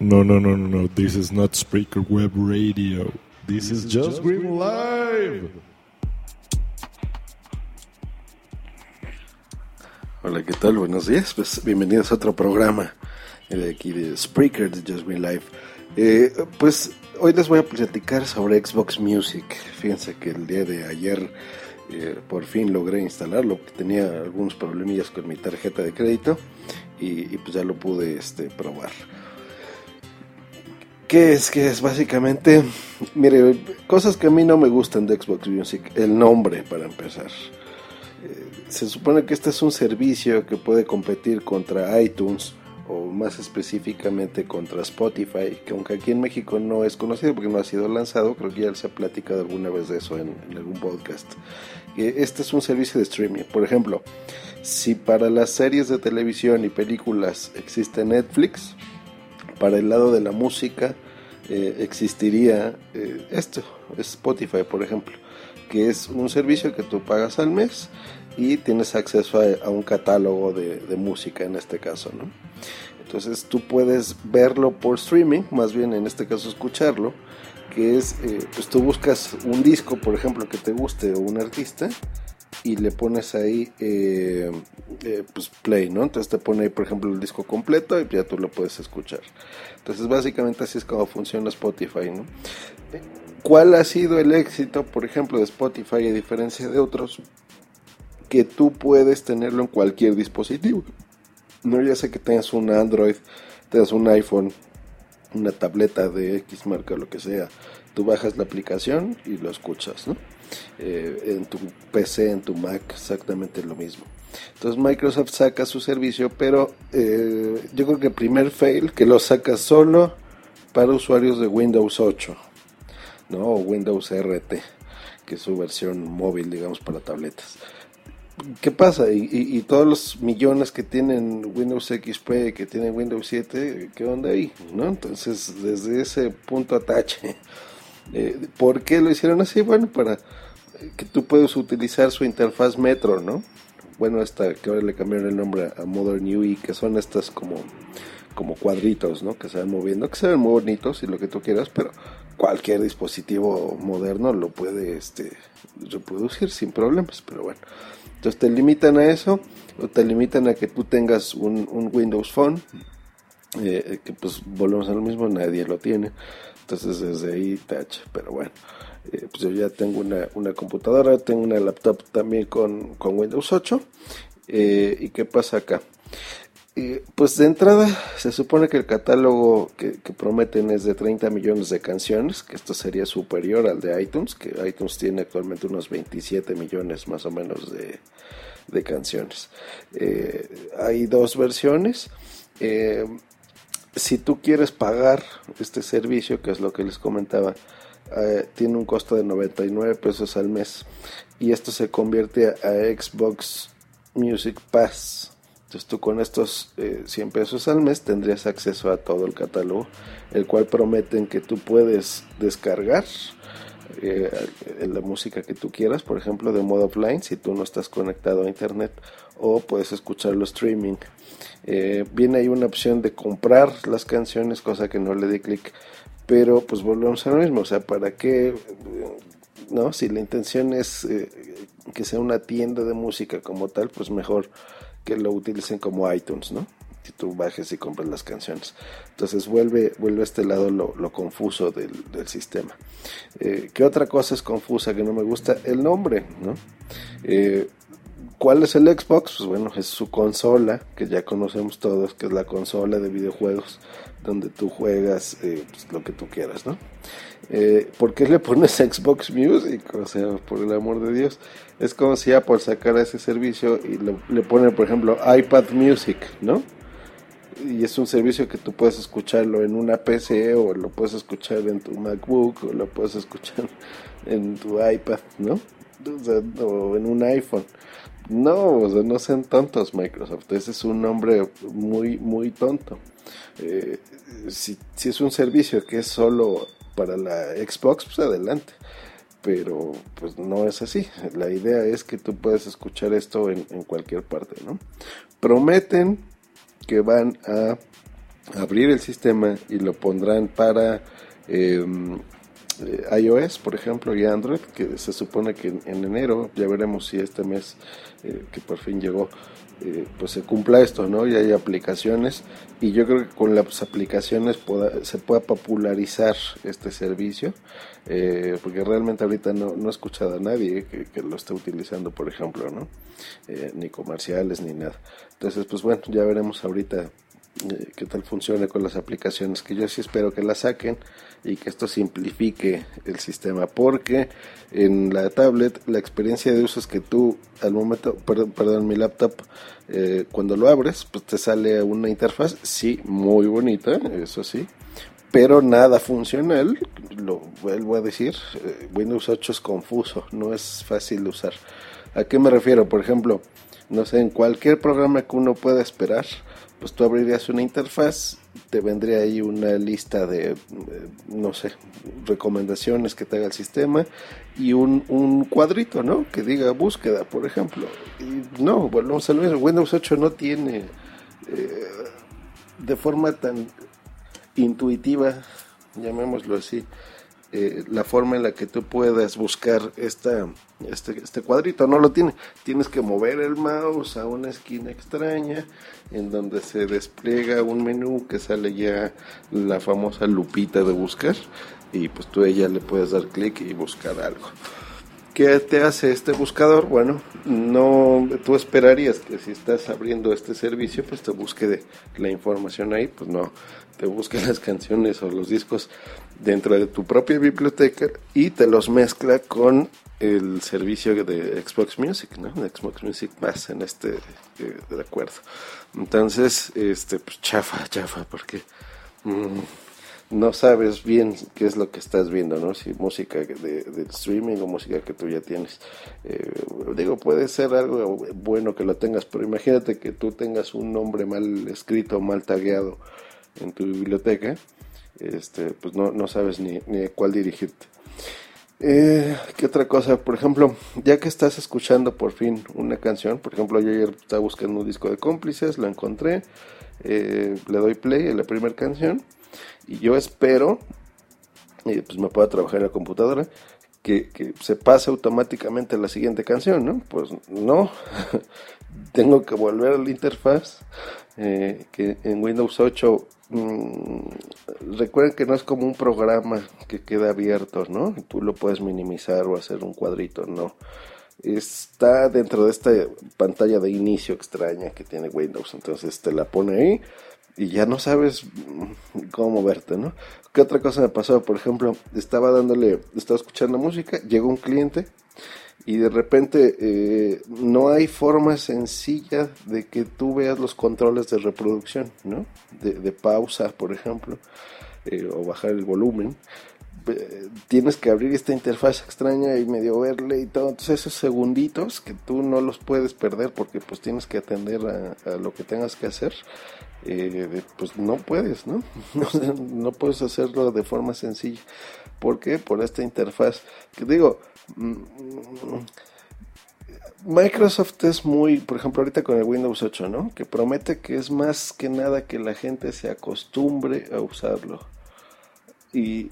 No, no, no, no, no. This is not Spreaker Web Radio. This, is, just Green Live. Hola, ¿qué tal? Buenos días. Pues bienvenidos a otro programa de aquí de Spreaker de Just Green Live. Eh, pues hoy les voy a platicar sobre Xbox Music. Fíjense que el día de ayer eh, por fin logré instalarlo, tenía algunos problemillas con mi tarjeta de crédito y, pues ya lo pude este, probar. ¿Qué es? que es? Básicamente, mire, cosas que a mí no me gustan de Xbox Music. El nombre, para empezar. Eh, se supone que este es un servicio que puede competir contra iTunes o más específicamente contra Spotify, que aunque aquí en México no es conocido porque no ha sido lanzado, creo que ya se ha platicado alguna vez de eso en, en algún podcast. Este es un servicio de streaming. Por ejemplo, si para las series de televisión y películas existe Netflix, para el lado de la música eh, existiría eh, esto, Spotify por ejemplo, que es un servicio que tú pagas al mes y tienes acceso a, un catálogo de, música en este caso, ¿no? Entonces tú puedes verlo por streaming, más bien en este caso escucharlo, que es, eh, pues tú buscas un disco, por ejemplo, que te guste o un artista y le pones ahí eh, eh, pues play, ¿no? Entonces te pone ahí, por ejemplo, el disco completo y ya tú lo puedes escuchar. Entonces básicamente así es como funciona Spotify, ¿no? ¿Cuál ha sido el éxito, por ejemplo, de Spotify a diferencia de otros? Que tú puedes tenerlo en cualquier dispositivo. No ya sé que tengas un Android, tengas un iPhone, una tableta de X marca o lo que sea. Tú bajas la aplicación y lo escuchas, ¿no? Eh, en tu PC, en tu Mac, exactamente lo mismo. Entonces Microsoft saca su servicio, pero eh, yo creo que el primer fail que lo saca solo para usuarios de Windows 8, ¿no? O Windows RT, que es su versión móvil, digamos, para tabletas. ¿Qué pasa? Y, todos los millones que tienen Windows XP, que tienen Windows 7, ¿qué onda ahí? ¿no? Entonces, desde ese punto atache, eh, ¿por qué lo hicieron así? Bueno, para que tú puedes utilizar su interfaz Metro, ¿no? Bueno, esta que ahora le cambiaron el nombre a Modern UI, que son estas como, como cuadritos, ¿no? Que se van moviendo, que se ven muy bonitos y lo que tú quieras, pero cualquier dispositivo moderno lo puede este, reproducir sin problemas, pero bueno. Entonces te limitan a eso, o te limitan a que tú tengas un, Windows Phone, eh, que pues volvemos a lo mismo, nadie lo tiene. Entonces desde ahí touch, pero bueno. Eh, pues yo ya tengo una, una, computadora, tengo una laptop también con, con Windows 8. Eh, ¿Y qué pasa acá? Eh, pues de entrada se supone que el catálogo que, prometen es de 30 millones de canciones, que esto sería superior al de iTunes, que iTunes tiene actualmente unos 27 millones más o menos de, de canciones. hay dos versiones. si tú quieres pagar este servicio, que es lo que les comentaba, eh, tiene un costo de 99 pesos al mes y esto se convierte a, Xbox Music Pass. Entonces tú con estos 100 eh, pesos al mes tendrías acceso a todo el catálogo, el cual prometen que tú puedes descargar eh, la música que tú quieras, por ejemplo, de modo offline, si tú no estás conectado a internet, o puedes escucharlo streaming. viene ahí una opción de comprar las canciones, cosa que no le di clic pero pues volvemos a lo mismo, o sea, ¿para qué? ¿No? Si la intención es eh, que sea una tienda de música como tal, pues mejor que lo utilicen como iTunes, ¿no? Si tú bajes y compras las canciones. Entonces vuelve, vuelve a este lado lo, confuso del, sistema. Eh, ¿Qué otra cosa es confusa que no me gusta? El nombre, ¿no? Eh, ¿Cuál es el Xbox? Pues bueno, es su consola, que ya conocemos todos, que es la consola de videojuegos, donde tú juegas eh, pues, lo que tú quieras, ¿no? Eh, ¿Por qué le pones Xbox Music? O sea, por el amor de Dios. Es como si Apple sacara ese servicio y le, pone, por ejemplo, iPad Music, ¿no? Y es un servicio que tú puedes escucharlo en una PC o lo puedes escuchar en tu MacBook o lo puedes escuchar en tu iPad, ¿no? O, en un iPhone. No, o sea, no sean tontos Microsoft. Ese es un nombre muy, muy tonto. Eh, si, es un servicio que es solo para la Xbox, pues adelante. Pero pues no es así. La idea es que tú puedes escuchar esto en, cualquier parte, ¿no? Prometen que van a abrir el sistema y lo pondrán para em, eh, iOS, por ejemplo, y Android, que se supone que en, enero, ya veremos si este mes eh, que por fin llegó, eh, pues se cumpla esto, ¿no? Y hay aplicaciones y yo creo que con las aplicaciones se pueda popularizar este servicio, porque realmente ahorita no, no he escuchado a nadie que, lo esté utilizando, por ejemplo, ¿no? ni comerciales ni nada. Entonces, pues bueno, ya veremos ahorita eh, qué tal funcione con las aplicaciones, que yo sí espero que las saquen y que esto simplifique el sistema, porque en la tablet la experiencia de uso es que tú al momento, perdón, perdón mi laptop, eh, cuando lo abres, pues te sale una interfaz, sí, muy bonita, eso sí, pero nada funcional, lo vuelvo a decir, eh, Windows 8 es confuso, no es fácil de usar. ¿A qué me refiero? Por ejemplo, no sé, en cualquier programa que uno pueda esperar, pues tú abrirías una interfaz, te vendría ahí una lista de, eh, no sé, recomendaciones que te haga el sistema y un, un cuadrito, ¿no? Que diga búsqueda, por ejemplo. Y no, volvemos a lo Windows 8 no tiene eh, de forma tan intuitiva, llamémoslo así, eh, la forma en la que tú puedas buscar esta, este, este cuadrito. No lo tiene. Tienes que mover el mouse a una esquina extraña en donde se despliega un menú que sale ya la famosa lupita de buscar y pues tú ella le puedes dar clic y buscar algo. ¿Qué te hace este buscador? Bueno, no, tú esperarías que si estás abriendo este servicio, pues te busque la información ahí, pues no, te busque las canciones o los discos dentro de tu propia biblioteca y te los mezcla con el servicio de Xbox Music, ¿no? Xbox Music más en este eh, de acuerdo. Entonces, este, pues chafa, chafa, porque mm, no sabes bien qué es lo que estás viendo, ¿no? Si música de, streaming o música que tú ya tienes. Eh, digo, puede ser algo bueno que lo tengas, pero imagínate que tú tengas un nombre mal escrito, mal tagueado en tu biblioteca este, pues no, no sabes ni, ni cuál dirigirte. Eh, ¿Qué otra cosa? Por ejemplo, ya que estás escuchando por fin una canción, por ejemplo, yo ayer estaba buscando un disco de cómplices, lo encontré, eh, le doy play a la primera canción y yo espero, y pues me pueda trabajar en la computadora, que, se pase automáticamente la siguiente canción, ¿no? Pues no, tengo que volver a la interfaz, eh, que en Windows 8 Mm, recuerden que no es como un programa que queda abierto, ¿no? Tú lo puedes minimizar o hacer un cuadrito, no. Está dentro de esta pantalla de inicio extraña que tiene Windows, entonces te la pone ahí y ya no sabes cómo moverte, ¿no? ¿Qué otra cosa me pasó? Por ejemplo, estaba dándole, estaba escuchando música, llegó un cliente y de repente eh, no hay forma sencilla de que tú veas los controles de reproducción, ¿no? De, pausa, por ejemplo, eh, o bajar el volumen. tienes que abrir esta interfaz extraña y medio verle y todo. Entonces esos segunditos que tú no los puedes perder porque pues tienes que atender a, lo que tengas que hacer, eh, pues no puedes, ¿no? ¿no? puedes hacerlo de forma sencilla. ¿Por qué? Por esta interfaz. Que digo, Mm, Microsoft es muy, por ejemplo, ahorita con el Windows 8, ¿no? Que promete que es más que nada que la gente se acostumbre a usarlo. Y,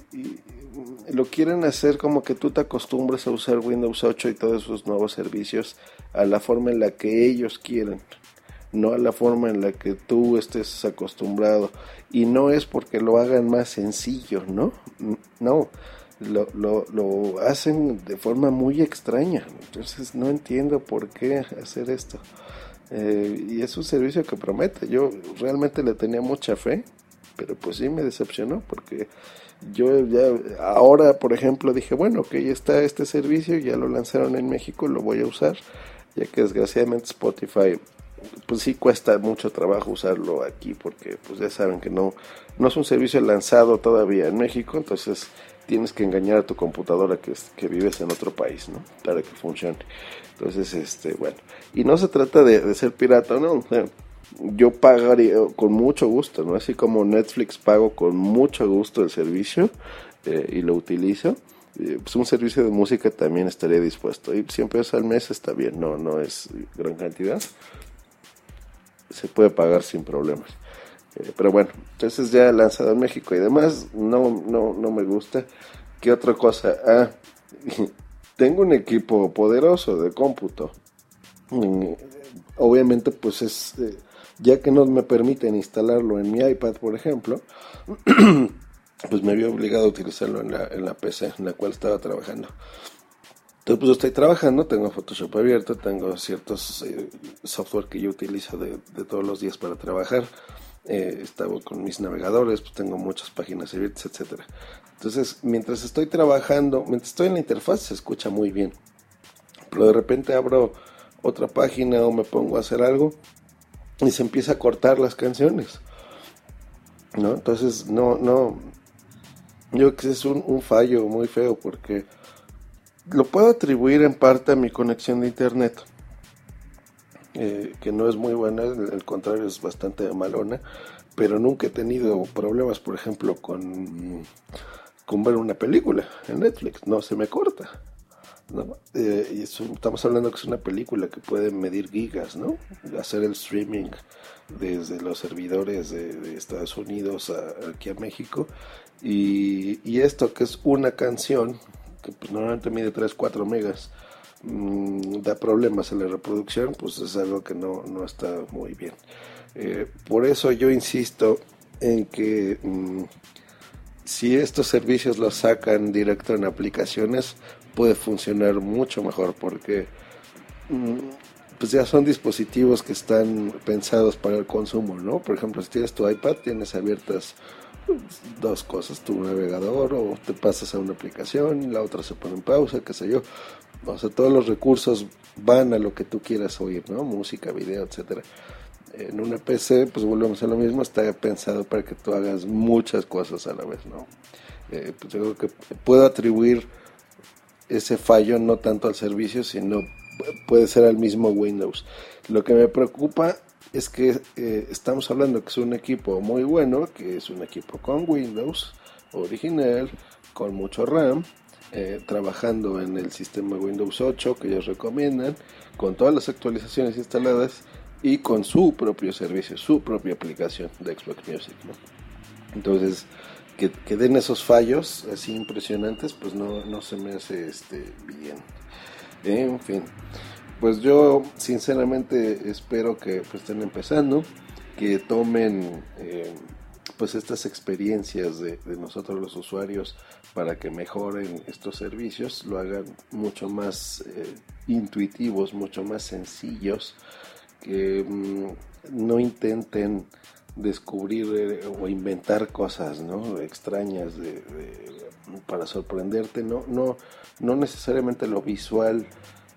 lo quieren hacer como que tú te acostumbres a usar Windows 8 y todos sus nuevos servicios a la forma en la que ellos quieren, no a la forma en la que tú estés acostumbrado. Y no es porque lo hagan más sencillo, ¿no? No lo, lo, hacen de forma muy extraña. Entonces no entiendo por qué hacer esto. Eh, y es un servicio que promete. Yo realmente le tenía mucha fe, pero pues sí me decepcionó porque yo ya ahora, por ejemplo, dije, bueno, que ya está este servicio, ya lo lanzaron en México, lo voy a usar, ya que desgraciadamente Spotify pues sí cuesta mucho trabajo usarlo aquí porque pues ya saben que no no es un servicio lanzado todavía en México, entonces tienes que engañar a tu computadora que, que vives en otro país, ¿no? Para que funcione. Entonces, este, bueno. Y no se trata de, ser pirata, ¿no? yo pagaría con mucho gusto, ¿no? Así como Netflix pago con mucho gusto el servicio eh, y lo utilizo. Eh, pues un servicio de música también estaría dispuesto. Y 100 pesos al mes está bien, no, no es gran cantidad. Se puede pagar sin problemas. Eh, pero bueno, entonces ya lanzado en México y demás, no, no, no me gusta. ¿Qué otra cosa? Ah, tengo un equipo poderoso de cómputo. Mm, obviamente, pues es, eh, ya que no me permiten instalarlo en mi iPad, por ejemplo, pues me había obligado a utilizarlo en la, en la PC en la cual estaba trabajando. Entonces, pues estoy trabajando, tengo Photoshop abierto, tengo ciertos eh, software que yo utilizo de, todos los días para trabajar. Eh, estaba con mis navegadores, pues tengo muchas páginas abiertas, etcétera. Entonces, mientras estoy trabajando, mientras estoy en la interfaz, se escucha muy bien. Pero de repente abro otra página o me pongo a hacer algo y se empieza a cortar las canciones. ¿No? Entonces, no, no. Yo creo que es un, un fallo muy feo porque lo puedo atribuir en parte a mi conexión de internet, eh, que no es muy buena, al contrario es bastante malona, pero nunca he tenido problemas, por ejemplo, con, con ver una película en Netflix, no se me corta. Eh, estamos hablando que es una película que puede medir gigas, ¿no? Hacer el streaming desde los servidores de, Estados Unidos aquí a México. Y, esto que es una canción que pues, normalmente mide 3, 4 megas, mm, da problemas en la reproducción, pues es algo que no, no está muy bien. Eh, por eso yo insisto en que mm, si estos servicios los sacan directo en aplicaciones, puede funcionar mucho mejor porque mm, pues ya son dispositivos que están pensados para el consumo, ¿no? Por ejemplo, si tienes tu iPad, tienes abiertas dos cosas, tu navegador o te pasas a una aplicación, la otra se pone en pausa, qué sé yo. O sea, todos los recursos van a lo que tú quieras oír, ¿no? Música, video, etcétera. En una PC, pues volvemos a lo mismo, está pensado para que tú hagas muchas cosas a la vez, ¿no? Eh, pues yo creo que puedo atribuir ese fallo no tanto al servicio, sino puede ser al mismo Windows. Lo que me preocupa es que eh, estamos hablando que es un equipo muy bueno, que es un equipo con Windows original, con mucho RAM, eh, trabajando en el sistema Windows 8 que ellos recomiendan, con todas las actualizaciones instaladas y con su propio servicio, su propia aplicación de Xbox Music. Entonces, que, den esos fallos así impresionantes, pues no, no se me hace este, bien. En fin pues yo sinceramente espero que pues, estén empezando, que tomen eh, pues estas experiencias de, nosotros los usuarios para que mejoren estos servicios, lo hagan mucho más eh, intuitivos, mucho más sencillos, que mm, no intenten descubrir eh, o inventar cosas ¿no? extrañas para sorprenderte, no, no, no necesariamente lo visual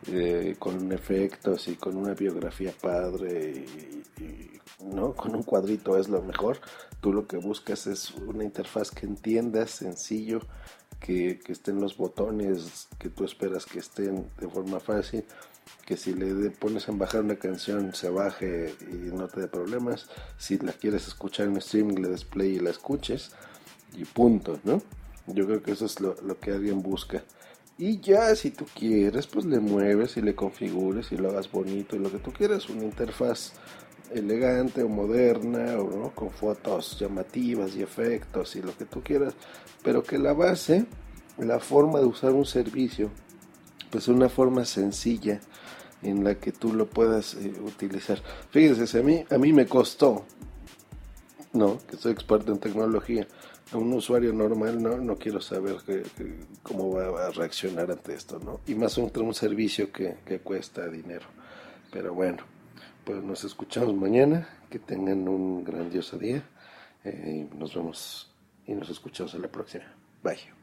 eh, con efectos y con una biografía padre y, no con un cuadrito es lo mejor. Tú lo que buscas es una interfaz que entiendas sencillo que, estén los botones que tú esperas que estén de forma fácil que si le pones en bajar una canción se baje y no te dé problemas. Si la quieres escuchar en streaming le des play y la escuches y punto no yo creo que eso es lo que alguien busca y ya si tú quieres, pues le mueves y le configures y lo hagas bonito y lo que tú quieras, una interfaz elegante o moderna o ¿no? con fotos llamativas y efectos y lo que tú quieras, pero que la base, la forma de usar un servicio, pues una forma sencilla en la que tú lo puedas eh, utilizar. Fíjense, a mí, a mí me costó, no, que soy experto en tecnología, a un usuario normal no, no quiero saber cómo va a reaccionar ante esto, ¿no? Y más un, un servicio que, cuesta dinero. Pero bueno, pues nos escuchamos mañana, que tengan un grandioso día, eh, nos vemos y nos escuchamos en la próxima. Bye.